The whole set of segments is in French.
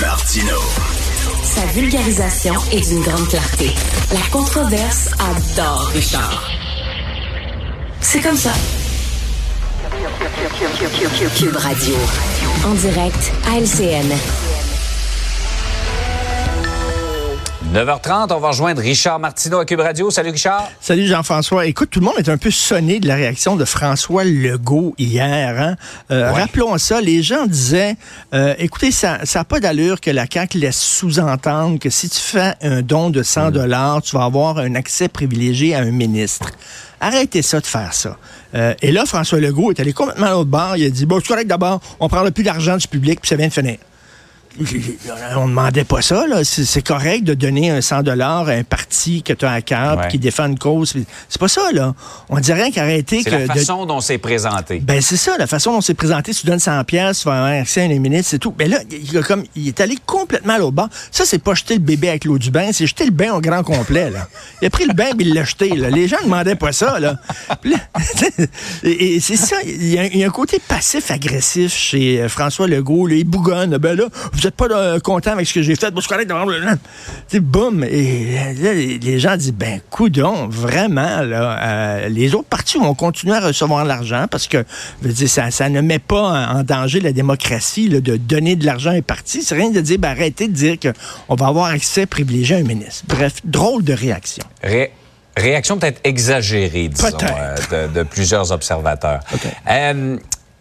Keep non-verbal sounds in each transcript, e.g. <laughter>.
Martino. Sa vulgarisation est d'une grande clarté. La controverse adore Richard. C'est comme ça. Cube Radio. En direct à LCN. 9h30, on va rejoindre Richard Martineau à Cube Radio. Salut Richard. Salut Jean-François. Écoute, tout le monde est un peu sonné de la réaction de François Legault hier. Hein? Euh, Rappelons ça, les gens disaient, euh, écoutez, ça n'a pas d'allure que la CAQ laisse sous-entendre que si tu fais un don de 100 dollars, tu vas avoir un accès privilégié à un ministre. Arrêtez ça de faire ça. Euh, et là, François Legault est allé complètement à l'autre bord. Il a dit, bon, c'est correct d'abord, on prendra plus d'argent du public, puis ça vient de finir. On demandait pas ça. là. C'est correct de donner un 100 dollars à un parti que tu as à cœur, Ouais. qui défend une cause. C'est pas ça, là. On dirait qu'arrêter C'est que... la de- façon dont c'est présenté. ben c'est ça, la façon dont c'est présenté, tu donnes 100 pièces, tu vas avoir accès à un ministre, c'est tout. Mais là, il, comme, il est allé complètement à l'autre bord. Ça, c'est pas jeter le bébé avec l'eau du bain, c'est jeter le bain au grand complet. Là. Il a pris le bain et il l'a jeté. Là. Les gens ne demandaient pas ça. Là. Puis là, <laughs> et, et c'est ça, il y, a, il y a un côté passif-agressif chez euh, François Legault. Là, il bougonne. Ben là, vous n'êtes pas euh, content avec ce que j'ai fait. Bon, c'est boum. Et là, les gens disent, ben, coudon, vraiment, là, euh, les autres partis vont continuer à recevoir l'argent parce que, je veux dire, ça, ça ne met pas en danger la démocratie là, de donner de l'argent à un parti. C'est rien de dire, ben, arrêtez de dire qu'on va avoir accès privilégié à un ministre. Bref, drôle de réaction. Ré- réaction peut-être exagérée, disons, euh, de, de plusieurs observateurs.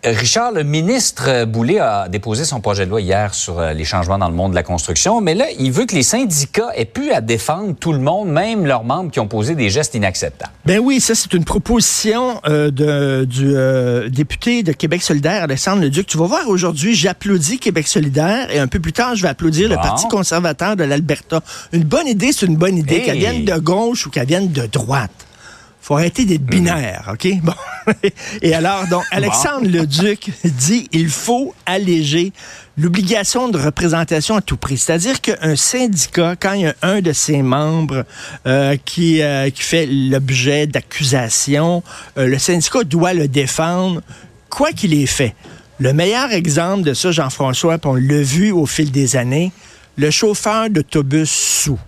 Richard, le ministre Boulay a déposé son projet de loi hier sur euh, les changements dans le monde de la construction, mais là, il veut que les syndicats aient pu à défendre tout le monde, même leurs membres qui ont posé des gestes inacceptables. Ben oui, ça c'est une proposition euh, de, du euh, député de Québec solidaire, Alexandre Leduc. Tu vas voir aujourd'hui, j'applaudis Québec solidaire et un peu plus tard, je vais applaudir le. Parti conservateur de l'Alberta. Une bonne idée, c'est une bonne idée, Hey. qu'elle vienne de gauche ou qu'elle vienne de droite. Faut arrêter d'être binaire, OK? <laughs> Bon. Et alors, donc, Alexandre Leduc <laughs> dit il faut alléger l'obligation de représentation à tout prix. C'est-à-dire qu'un syndicat, quand il y a un de ses membres euh, qui, euh, qui fait l'objet d'accusations, euh, le syndicat doit le défendre, quoi qu'il ait fait. Le meilleur exemple de ça, Jean-François, on l'a vu au fil des années, le chauffeur d'autobus sous.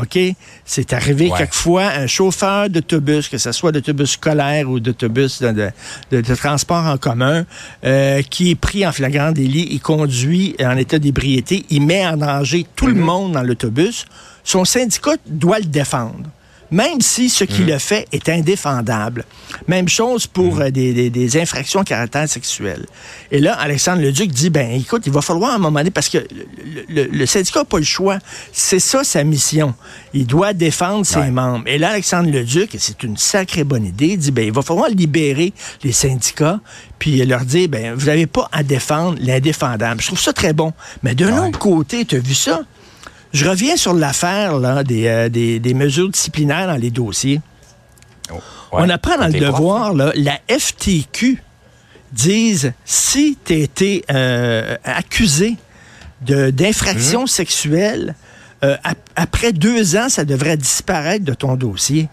OK? C'est arrivé Ouais. quelquefois un chauffeur d'autobus, que ce soit d'autobus scolaire ou d'autobus de, de- de- de transport en commun, euh, qui est pris en flagrant délit, il conduit en état d'ébriété, il met en danger tout le monde dans l'autobus. Son syndicat doit le défendre. Même si ce qu'il a fait est indéfendable. Même chose pour euh, des, des- des infractions à caractère sexuel. Et là, Alexandre Leduc dit, ben écoute, il va falloir à un moment donné, parce que le, le- le syndicat n'a pas le choix. C'est ça sa mission. Il doit défendre ses Ouais. membres. Et là, Alexandre Leduc, et c'est une sacrée bonne idée, dit, ben il va falloir libérer les syndicats, puis leur dire, ben vous n'avez pas à défendre l'indéfendable. Je trouve ça très bon. Mais d'un Ouais. autre côté, tu as vu ça? Je reviens sur l'affaire des, euh, des, des mesures disciplinaires dans les dossiers. Ouais. On apprend dans le devoir, là, la FTQ disent si tu as été euh, accusé de- d'infraction Mhm. sexuelle, euh, ap- après deux ans, ça devrait disparaître de ton dossier.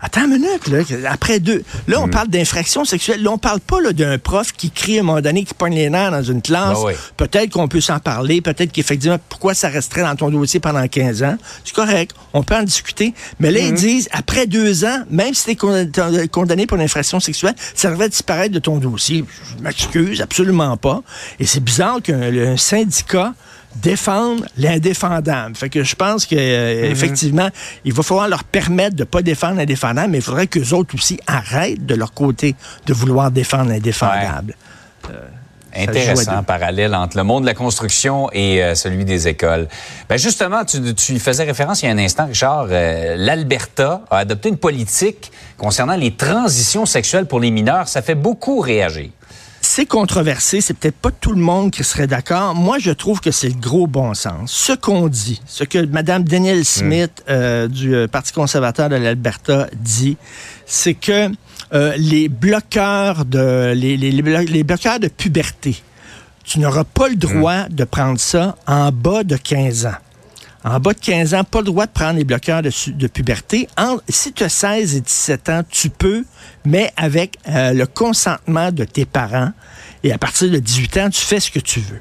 Attends une minute, là. Après deux. Là, on parle d'infraction sexuelle. Là, on parle pas d'un prof qui crie à un moment donné, qui pogne les nerfs dans une classe. Oui. Peut-être qu'on peut s'en parler. Peut-être qu'effectivement, pourquoi ça resterait dans ton dossier pendant 15 ans? C'est correct. On peut en discuter. Mais là, ils disent, après deux ans, même si tu es condamné pour une infraction sexuelle, ça devrait disparaître de ton dossier. Je m'excuse, absolument pas. Et c'est bizarre qu'un un syndicat défende l'indéfendable. Fait que je pense que euh, effectivement, il va falloir leur permettre de pas défendre l'indéfendable, mais il faudrait que autres aussi arrêtent de leur côté de vouloir défendre l'indéfendable. À Intéressant, parallèle entre le monde de la construction et euh, celui des écoles. Ben justement, tu, tu y faisais référence il y a un instant, Richard. euh, L'Alberta a adopté une politique concernant les transitions sexuelles pour les mineurs. Ça fait beaucoup réagir. C'est controversé, c'est peut-être pas tout le monde qui serait d'accord. Moi, je trouve que c'est le gros bon sens. Ce qu'on dit, ce que Mme Danielle Smith euh, du euh, Parti conservateur de l'Alberta dit, c'est que euh, les bloqueurs de les, les- les blo- les bloqueurs de puberté, tu n'auras pas le droit de prendre ça en bas de 15 ans. En bas de 15 ans, pas le droit de prendre les bloqueurs de, puberté. Si tu as 16 et 17 ans, tu peux, mais avec euh, le consentement de tes parents. Et à partir de 18 ans, tu fais ce que tu veux.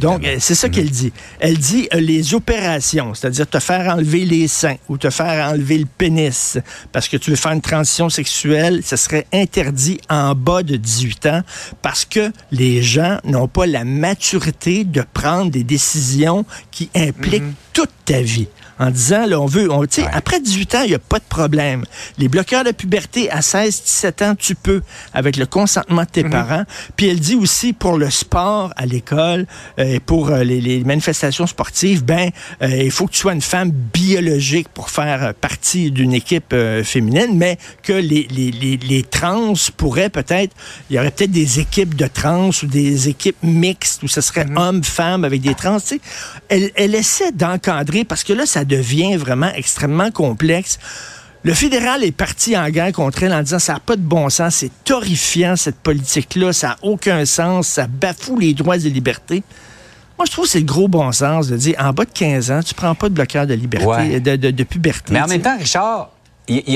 Donc, euh, c'est ça qu'elle dit. Elle dit euh, les opérations, c'est-à-dire te faire enlever les seins ou te faire enlever le pénis parce que tu veux faire une transition sexuelle, ce serait interdit en bas de 18 ans parce que les gens n'ont pas la maturité de prendre des décisions qui impliquent mhm. toute ta vie en disant, là, on veut, on, sais, après 18 ans, il n'y a pas de problème. Les bloqueurs de puberté à 16, 17 ans, tu peux, avec le consentement de tes mhm. parents. Puis elle dit aussi pour le sport à l'école euh, et pour euh, les, manifestations sportives, ben, euh, il faut que tu sois une femme biologique pour faire partie d'une équipe féminine, mais que les, les, les, trans pourraient peut-être, il y aurait peut-être des équipes de trans ou des équipes mixtes où ce serait mhm. homme-femme avec des trans. Tu sais, elle, elle essaie d'encadrer parce que là, ça devient vraiment extrêmement complexe. Le fédéral est parti en guerre contre elle en disant ça n'a pas de bon sens, c'est horrifiant cette politique-là, ça n'a aucun sens, ça bafoue les droits et libertés. Moi, je trouve que c'est le gros bon sens de dire en bas de 15 ans, tu prends pas de bloqueur de liberté, de, de, puberté. Mais en même temps, Richard,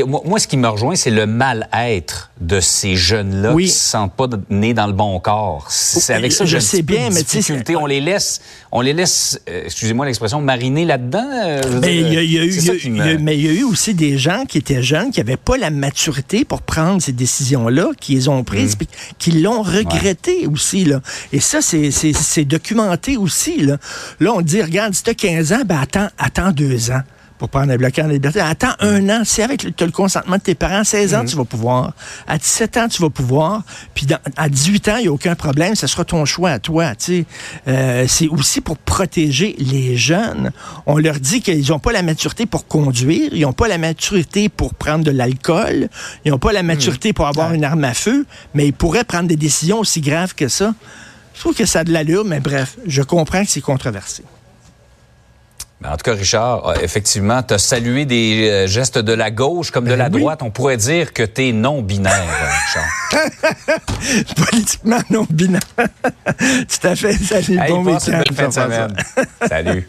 moi, ce qui me rejoint, c'est le mal-être de ces jeunes-là qui ne se sentent pas nés dans le bon corps. C'est avec ça je sais bien, mais difficulté. On les laisse, on les laisse, euh, excusez-moi l'expression, mariner là-dedans. mais il y, a eu aussi des gens qui étaient jeunes, qui n'avaient pas la maturité pour prendre ces décisions-là, qui les ont prises, mmh. qui l'ont regretté aussi. Là. Et ça, c'est documenté aussi. Là. là, on dit, regarde, si tu as 15 ans, ben attends, attends deux ans pour prendre un bloqueur de liberté. Attends un an. Si avec le, as le consentement de tes parents, 16 ans, mhm. tu vas pouvoir. À 17 ans, tu vas pouvoir. Puis à 18 ans, il n'y a aucun problème. Ce sera ton choix à toi. Euh, c'est aussi pour protéger les jeunes. On leur dit qu'ils n'ont pas la maturité pour conduire. Ils n'ont pas la maturité pour prendre de l'alcool. Ils n'ont pas la maturité pour avoir une arme à feu. Mais ils pourraient prendre des décisions aussi graves que ça. Je trouve que ça a de l'allure, mais bref, je comprends que c'est controversé. Ben, en tout cas, Richard, euh, effectivement, tu as salué des euh, gestes de la gauche comme de ben la droite. On pourrait dire que tu es non-binaire, Richard. <laughs> Politiquement non-binaire. <laughs> Tout à fait. Salut, bon week-end. <laughs> Salut.